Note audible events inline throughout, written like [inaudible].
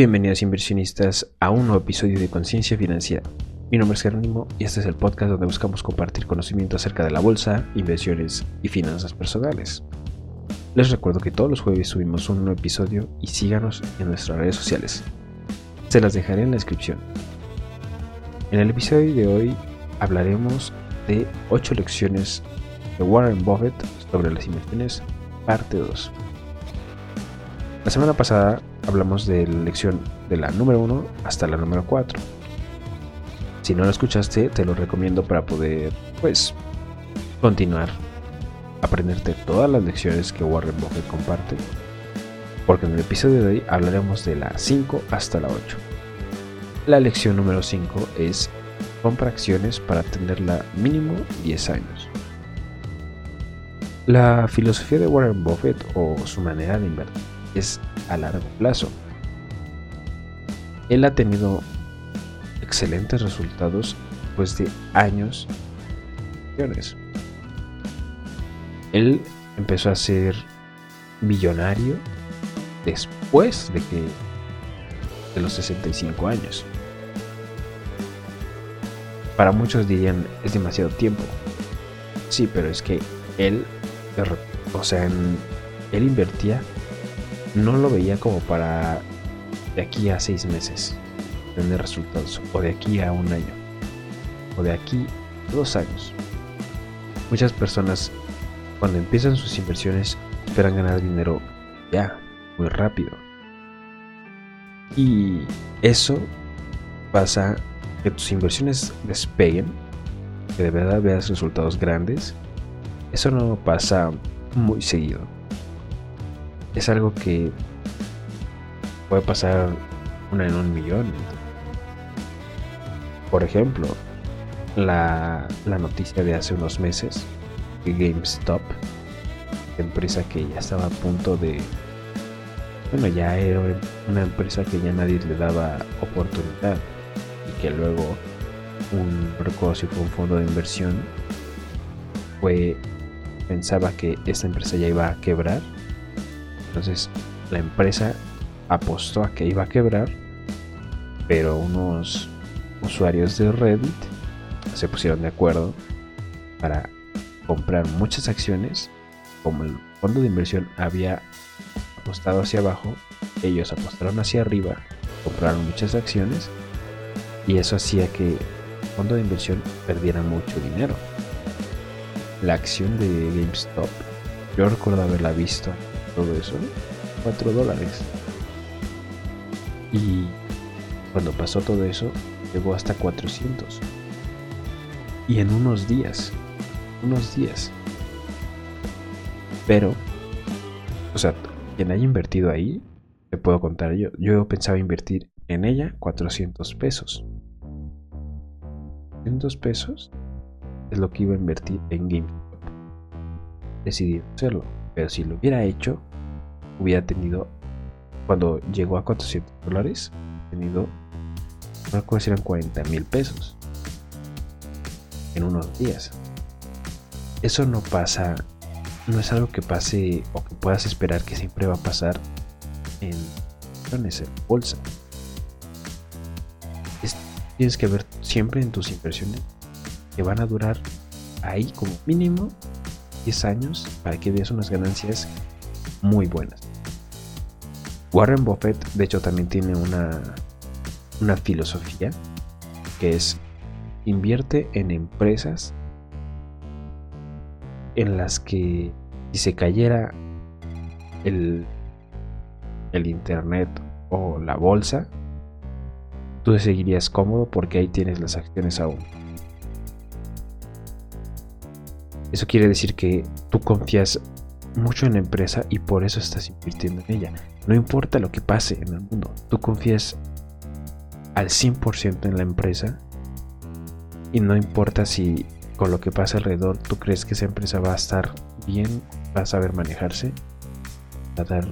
Bienvenidos inversionistas a un nuevo episodio de Conciencia Financiera. Mi nombre es Jerónimo y este es el podcast donde buscamos compartir conocimiento acerca de la bolsa, inversiones y finanzas personales. Les recuerdo que todos los jueves subimos un nuevo episodio y síganos en nuestras redes sociales. Se las dejaré en la descripción. En el episodio de hoy hablaremos de 8 lecciones de Warren Buffett sobre las inversiones, parte 2. La semana pasada hablamos de la lección de la número 1 hasta la número 4. Si no la escuchaste, te lo recomiendo para poder, pues, continuar, aprenderte todas las lecciones que Warren Buffett comparte. Porque en el episodio de hoy hablaremos de la 5 hasta la 8. La lección número 5 es compra acciones para tenerla mínimo 10 años. La filosofía de Warren Buffett o su manera de invertir es a largo plazo. Él ha tenido excelentes resultados después de años. Él empezó a ser millonario después de que de los 65 años. Para muchos dirían es demasiado tiempo. Sí, pero es que él, o sea, él invertía no lo veía como para de aquí a seis meses tener resultados, o de aquí a un año, o de aquí a dos años. Muchas personas cuando empiezan sus inversiones esperan ganar dinero ya, muy rápido. Y eso pasa que tus inversiones despeguen, que de verdad veas resultados grandes. Eso no pasa muy seguido es algo que puede pasar una en un millón. Por ejemplo, la, noticia de hace unos meses que GameStop, empresa que ya estaba a punto de... Bueno, ya era una empresa que ya nadie le daba oportunidad y que luego un si fue un fondo de inversión fue pensaba que esta empresa ya iba a quebrar entonces la empresa apostó a que iba a quebrar, pero unos usuarios de Reddit se pusieron de acuerdo para comprar muchas acciones. Como el fondo de inversión había apostado hacia abajo, ellos apostaron hacia arriba, compraron muchas acciones y eso hacía que el fondo de inversión perdiera mucho dinero. La acción de GameStop, yo recuerdo haberla visto todo eso, 4 dólares. Y cuando pasó todo eso, llegó hasta 400. Y en unos días, unos días. Pero, o sea, quien haya invertido ahí, te puedo contar yo. Yo pensaba invertir en ella 400 pesos. 400 pesos es lo que iba a invertir en GameStop. Decidí hacerlo, pero si lo hubiera hecho, hubiera tenido, cuando llegó a 400 dólares, tenido, no recuerdo si eran 40 mil pesos en unos días. Eso no pasa, no es algo que pase o que puedas esperar que siempre va a pasar en, en bolsa. tienes que ver siempre en tus inversiones que van a durar ahí como mínimo 10 años para que veas unas ganancias muy buenas. Warren Buffett, de hecho, también tiene una, una filosofía que es invierte en empresas en las que si se cayera el, el internet o la bolsa, tú seguirías cómodo porque ahí tienes las acciones aún. Eso quiere decir que tú confías mucho en la empresa y por eso estás invirtiendo en ella. No importa lo que pase en el mundo, tú confías al 100% en la empresa y no importa si con lo que pasa alrededor tú crees que esa empresa va a estar bien, va a saber manejarse, va a dar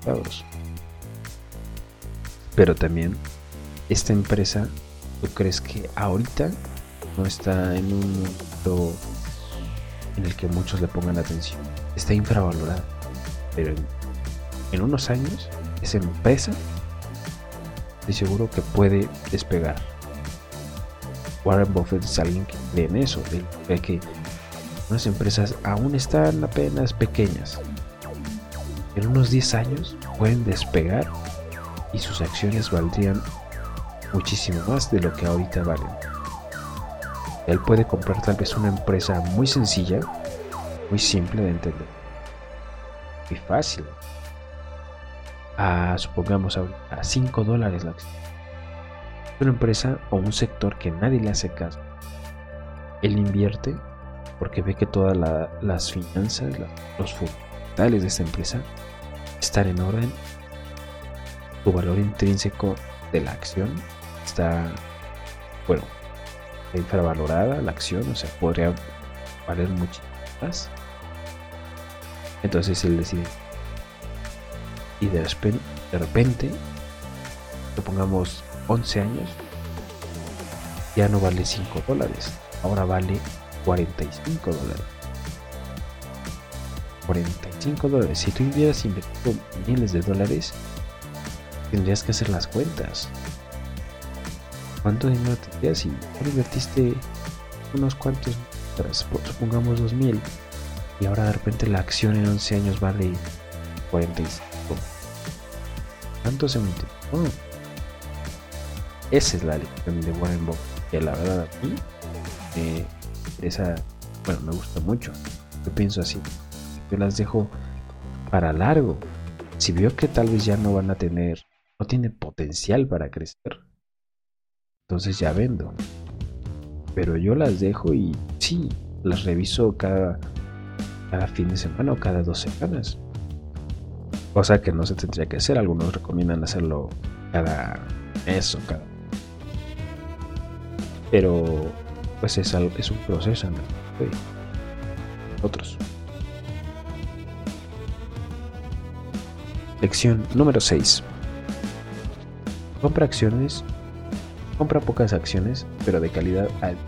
resultados. Pero también esta empresa, tú crees que ahorita no está en un mundo en el que muchos le pongan atención está infravalorada. Pero en, unos años esa empresa estoy seguro que puede despegar. Warren Buffett es alguien que en eso, él que unas empresas aún están apenas pequeñas. En unos 10 años pueden despegar y sus acciones valdrían muchísimo más de lo que ahorita valen. Él puede comprar tal vez una empresa muy sencilla, muy simple de entender, muy fácil. A, supongamos a 5 dólares la acción. Una empresa o un sector que nadie le hace caso. Él invierte porque ve que todas las finanzas, los fundamentales de esta empresa están en orden. Su valor intrínseco de la acción está, bueno, infravalorada la acción, o sea, podría valer mucho más. Entonces él decide. Y de repente, de repente, pongamos 11 años, ya no vale 5 dólares, ahora vale 45 dólares. 45 dólares. Si tú hubieras invertido miles de dólares, tendrías que hacer las cuentas. ¿Cuánto dinero tendrías si invertiste unos cuantos, supongamos 2000, y ahora de repente la acción en 11 años vale 45? ¿Cuánto se multiplicó? Esa es la lección de Warren Buffett, que la verdad a mí esa, bueno, me gusta mucho. Yo pienso así. Yo las dejo para largo. Si veo que tal vez ya no van a tener, no tiene potencial para crecer, entonces ya vendo. Pero yo las dejo y sí, las reviso cada, cada fin de semana o cada dos semanas. Cosa que no se tendría que hacer. Algunos recomiendan hacerlo cada mes o cada. Pero pues es, es un proceso ¿no? otros. Lección número 6. Compra acciones, compra pocas acciones, pero de calidad alta.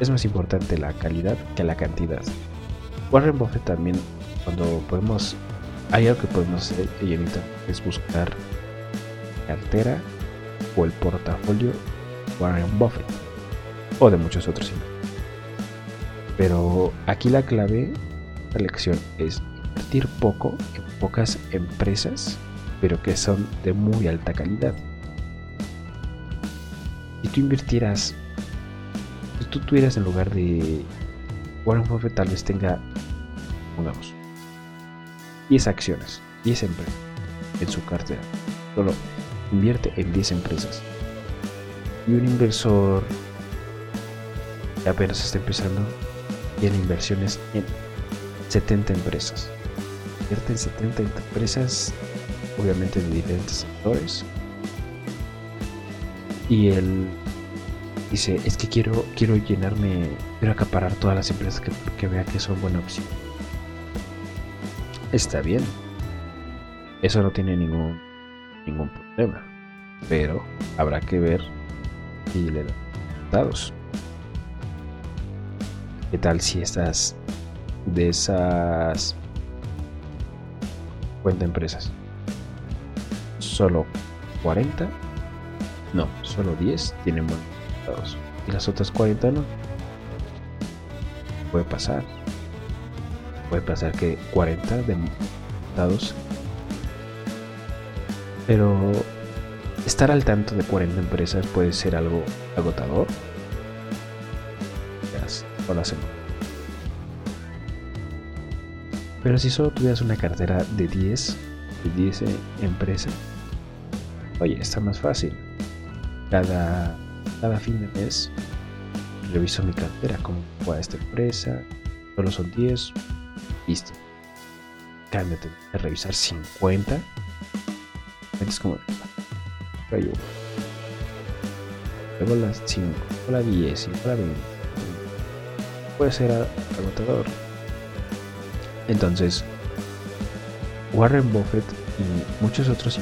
Es más importante la calidad que la cantidad. Warren Buffett también, cuando podemos, hay algo que podemos hacer, es buscar cartera o el portafolio Warren Buffett o de muchos otros Pero aquí la clave, la lección es invertir poco en pocas empresas, pero que son de muy alta calidad. Si tú invirtieras, si tú tuvieras en lugar de Warren Buffett tal vez tenga, pongamos, 10 acciones, 10 empresas en su cartera. Solo invierte en 10 empresas. Y un inversor apenas está empezando, tiene inversiones en 70 empresas. Invierte en 70 empresas, obviamente de diferentes sectores. Y él dice, es que quiero, quiero llenarme, quiero acaparar todas las empresas que, que vea que son buena opción. Está bien. Eso no tiene ningún, ningún problema. Pero habrá que ver si le da resultados. ¿Qué tal si estas de esas cuenta empresas? Solo 40, no, solo 10 tienen buenos resultados y las otras 40 no. Puede pasar. Puede pasar que 40 de resultados. Pero estar al tanto de 40 empresas puede ser algo agotador la semana. Pero si solo tuvieras una cartera de 10, de 10 empresas, oye, está más fácil. Cada, cada fin de mes reviso mi cartera, como fue esta empresa, solo son 10, listo. Cámbiate de revisar 50. Es como, rayo. Luego las 5, la 10, la 20 puede ser agotador. Entonces, Warren Buffett y muchos otros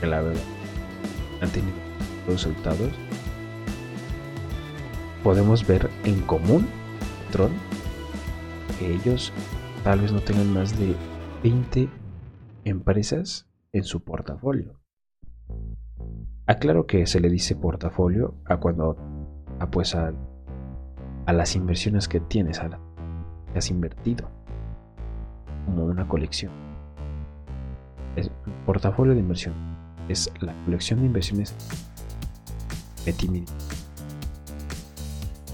que la verdad han tenido resultados, podemos ver en común, Tron, que ellos tal vez no tengan más de 20 empresas en su portafolio. Aclaro que se le dice portafolio a cuando a, pues a, las inversiones que tienes, a las que has invertido, como una colección. Es, portafolio de inversión es la colección de inversiones de ti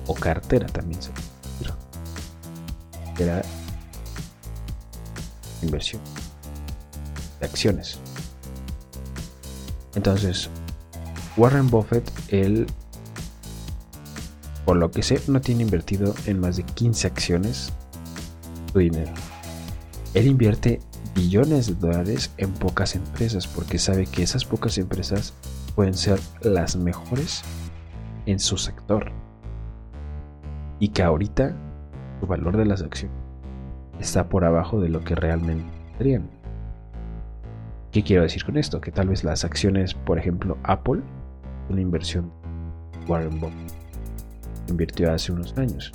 O cartera también se Era inversión de acciones. Entonces, Warren Buffett, él, por lo que sé, no tiene invertido en más de 15 acciones su dinero. Él invierte billones de dólares en pocas empresas porque sabe que esas pocas empresas pueden ser las mejores en su sector. Y que ahorita su valor de las acciones está por abajo de lo que realmente tendrían. ¿Qué quiero decir con esto? Que tal vez las acciones, por ejemplo, Apple, una inversión Warren Buffett invirtió hace unos años.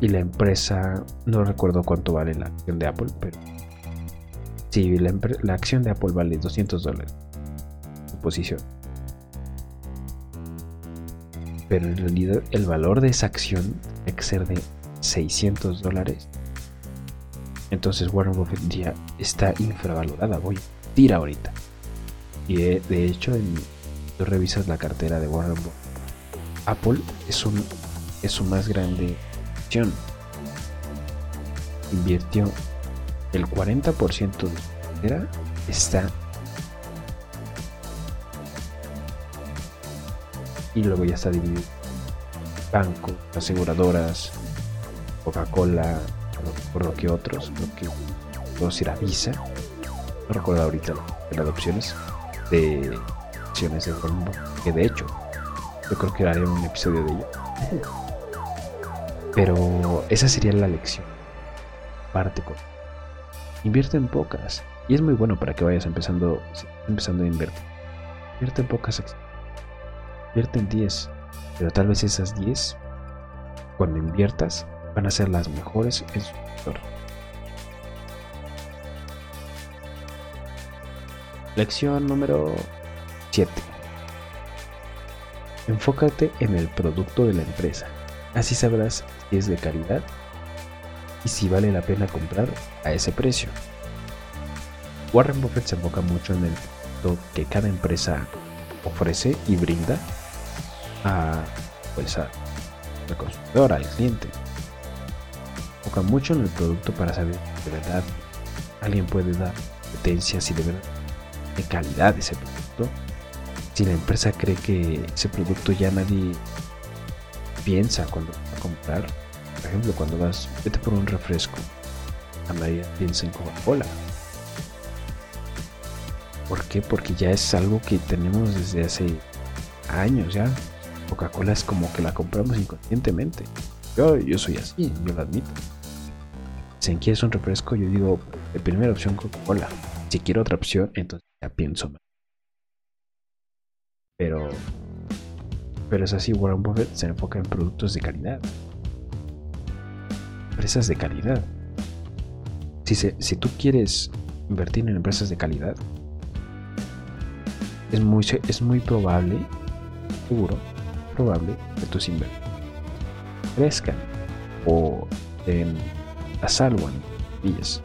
Y la empresa, no recuerdo cuánto vale la acción de Apple, pero sí, la, la acción de Apple vale 200 dólares. Su posición. Pero en realidad el valor de esa acción excede 600 dólares entonces Warren Buffett ya está infravalorada, voy, tira ahorita. Y eh, de, hecho, en, tú revisas la cartera de Warren Buffett. Apple es, un, es su más grande Invirtió el 40% de su cartera está y luego ya está dividido banco, aseguradoras, Coca-Cola, por lo que otros, lo que puedo decir Visa, no recuerdo ahorita las adopciones de acciones de Colombo, que de hecho yo creo que haré un episodio de ello. Pero esa sería la lección. Parte con. Invierte en pocas. Y es muy bueno para que vayas empezando, empezando a invertir. Invierte en pocas acciones. Invierte en 10. Pero tal vez esas 10, cuando inviertas, van a ser las mejores en su sector. Lección número 7. Enfócate en el producto de la empresa. Así sabrás si es de calidad y si vale la pena comprar a ese precio. Warren Buffett se enfoca mucho en el producto que cada empresa ofrece y brinda a, pues al consumidor, al cliente enfoca mucho en el producto para saber de verdad alguien puede dar competencias y de verdad de calidad ese producto. Si la empresa cree que ese producto ya nadie piensa cuando va a comprar, por ejemplo, cuando vas, vete por un refresco, a nadie piensa en Coca-Cola. ¿Por qué? Porque ya es algo que tenemos desde hace años ya. Coca-Cola es como que la compramos inconscientemente. Yo, yo soy así, yo lo admito. Si quieres un refresco, yo digo, de primera opción Coca-Cola. Si quiero otra opción, entonces ya pienso. Pero, pero es así, Warren Buffett se enfoca en productos de calidad. Empresas de calidad. Si, tú quieres invertir en empresas de calidad, es muy, es muy probable, seguro, probable que tus inversiones crezcan o en a salvo en ellas.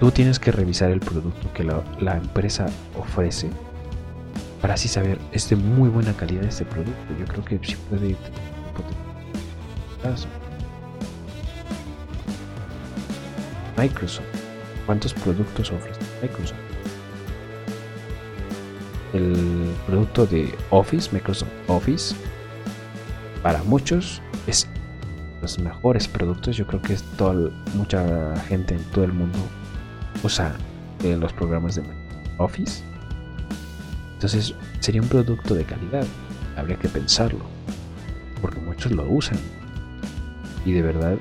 Tú tienes que revisar el producto que la, empresa ofrece para así saber, es de muy buena calidad este producto. Yo creo que sí puede Microsoft. ¿Cuántos productos ofrece Microsoft? El producto de Office, Microsoft Office, para muchos es los mejores productos. Yo creo que es toda, mucha gente en todo el mundo usa eh, los programas de Office. Entonces sería un producto de calidad. Habría que pensarlo. Porque muchos lo usan. Y de verdad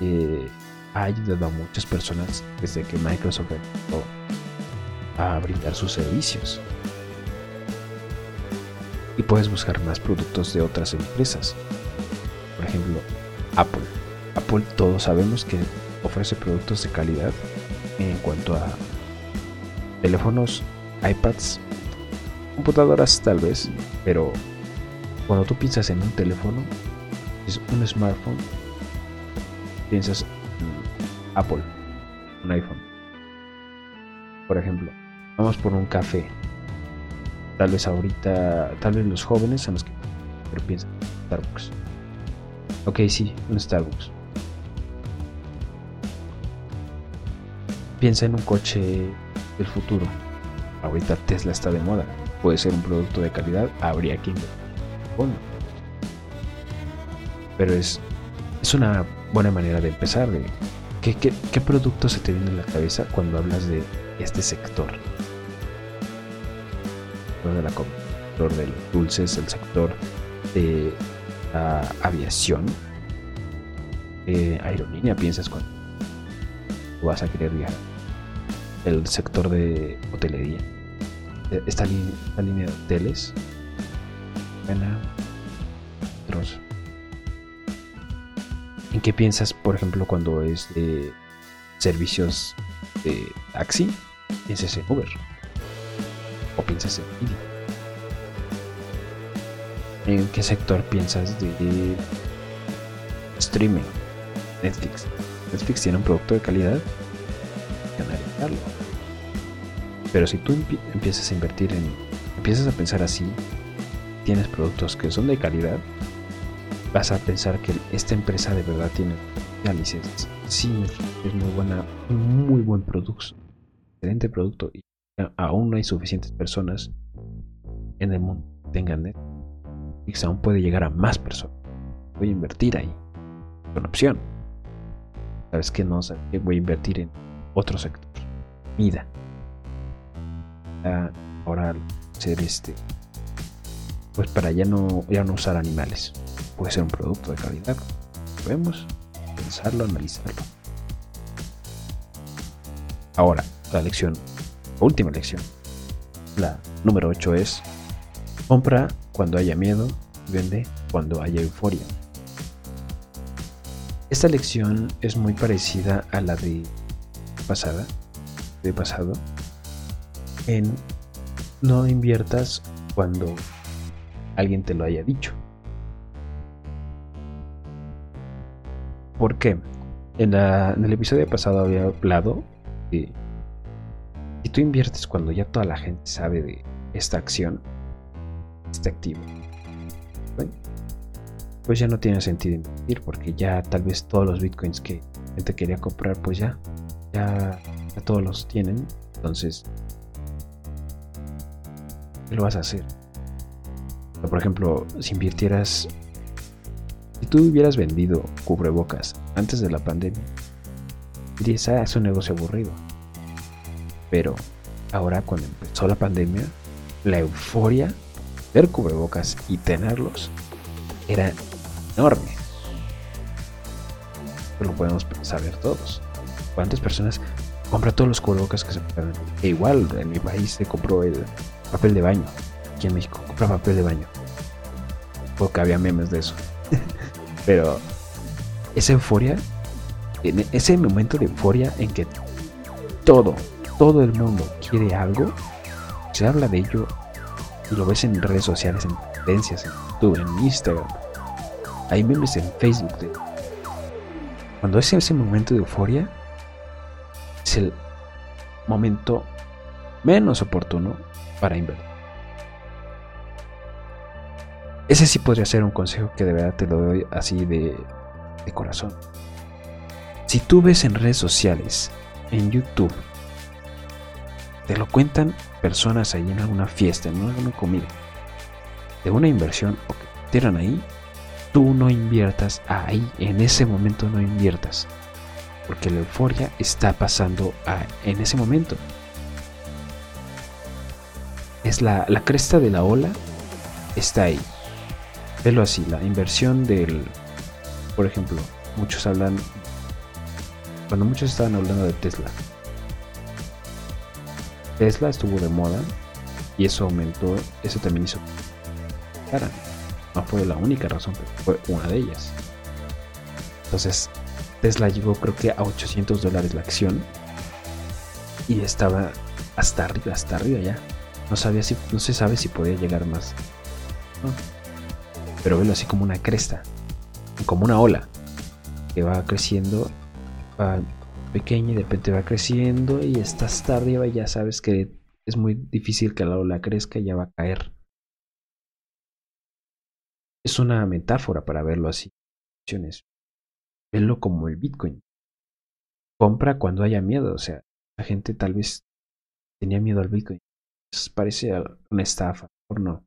eh, ha ayudado a muchas personas desde que Microsoft empezó a brindar sus servicios. Y puedes buscar más productos de otras empresas. Por ejemplo, Apple. Apple todos sabemos que ofrece productos de calidad en cuanto a teléfonos, iPads, computadoras tal vez, pero cuando tú piensas en un teléfono, es un smartphone, piensas en Apple, un iPhone. Por ejemplo, vamos por un café. Tal vez ahorita, tal vez los jóvenes son los que pero piensan en Starbucks. Ok, sí, un Starbucks. Piensa en un coche del futuro. Ahorita Tesla está de moda. Puede ser un producto de calidad, habría que bueno. Pero es, es una buena manera de empezar. De, ¿qué, qué, producto se te viene a la cabeza cuando hablas de este sector? El de la sector de los dulces, el sector de la aviación. Eh, aerolínea piensas cuando vas a querer viajar. El sector de hotelería. Eh, esta, esta línea de hoteles ¿En qué piensas, por ejemplo, cuando es de servicios de taxi? ¿Piensas en Uber? ¿O piensas en Didi? ¿En qué sector piensas de, streaming? Netflix. Netflix tiene un producto de calidad, Pero si tú empiezas a invertir en, empiezas a pensar así, tienes productos que son de calidad, vas a pensar que esta empresa de verdad tiene análisis. Sí, es muy buena, muy buen producto, excelente producto y aún no hay suficientes personas en el mundo que tengan Netflix, aún puede llegar a más personas. Voy a invertir ahí, con opción. Sabes que no, sabes que voy a invertir en otro sector, vida. Ahora ser este pues para ya no, ya no usar animales. Puede ser un producto de calidad. Podemos pensarlo, analizarlo. Ahora, la lección, última lección. La número 8 es, compra cuando haya miedo, vende cuando haya euforia. Esta lección es muy parecida a la de pasada, de pasado, en no inviertas cuando alguien te lo haya dicho. ¿Por qué? En, el episodio pasado había hablado de si tú inviertes cuando ya toda la gente sabe de esta acción, este activo, pues ya no tiene sentido invertir porque ya tal vez todos los bitcoins que gente quería comprar, pues ya, ya, ya todos los tienen. Entonces, ¿qué lo vas a hacer? Por ejemplo, si invirtieras, si tú hubieras vendido cubrebocas antes de la pandemia, dirías, ah, es un negocio aburrido. Pero ahora cuando empezó la pandemia, la euforia de ver cubrebocas y tenerlos era enorme. lo podemos saber todos. ¿Cuántas personas compran todos los cubrebocas que se puedan? E igual en mi país se compró el papel de baño aquí en México, compra papel de baño. Porque había memes de eso. [laughs] Pero esa euforia, en ese momento de euforia en que todo, todo el mundo quiere algo, se habla de ello y lo ves en redes sociales, en tendencias, en YouTube, en Instagram. Hay memes en Facebook. Cuando es ese momento de euforia, es el momento menos oportuno para invertir. Ese sí podría ser un consejo que de verdad te lo doy así de, corazón. Si tú ves en redes sociales, en YouTube, te lo cuentan personas ahí en alguna fiesta, en alguna comida, de una inversión o que tiran ahí, tú no inviertas ahí, en ese momento no inviertas, porque la euforia está pasando en ese momento. Es la, la cresta de la ola, está ahí Velo así, la inversión del, por ejemplo, muchos hablan, cuando muchos estaban hablando de Tesla, Tesla estuvo de moda y eso aumentó, eso también hizo cara. No fue la única razón, pero fue una de ellas. Entonces, Tesla llegó creo que a 800 dólares la acción y estaba hasta arriba, hasta arriba ya. No sabía si, no se sabe si podía llegar más. Pero velo así como una cresta, como una ola que va creciendo, va pequeña y de repente va creciendo y está hasta arriba y ya sabes que es muy difícil que la ola crezca y ya va a caer. Es una metáfora para verlo así. Verlo como el Bitcoin. Compra cuando haya miedo, o sea, la gente tal vez tenía miedo al Bitcoin. Parece una estafa, por no.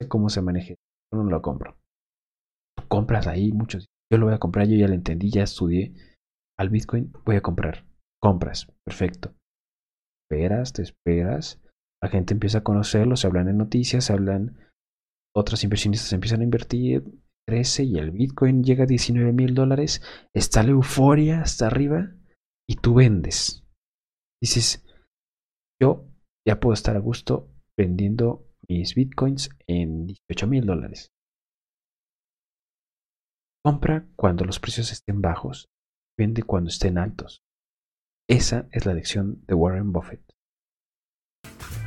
sé cómo se maneje, no lo compro. compras ahí muchos. Yo lo voy a comprar, yo ya lo entendí, ya estudié al Bitcoin, voy a comprar. Compras, perfecto. Esperas, te esperas. La gente empieza a conocerlo, se hablan en noticias, se hablan. Otros inversionistas empiezan a invertir, crece y el Bitcoin llega a 19 mil dólares. Está la euforia hasta arriba y tú vendes. Dices, yo ya puedo estar a gusto vendiendo mis bitcoins en 18 mil dólares. Compra cuando los precios estén bajos, vende cuando estén altos. Esa es la lección de Warren Buffett.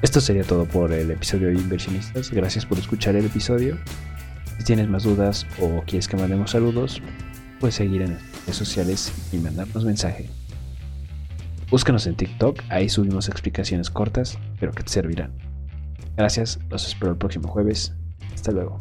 Esto sería todo por el episodio de Inversionistas. Gracias por escuchar el episodio. Si tienes más dudas o quieres que mandemos saludos, puedes seguir en las redes sociales y mandarnos mensaje. Búscanos en TikTok, ahí subimos explicaciones cortas, pero que te servirán. Gracias, los espero el próximo jueves. Hasta luego.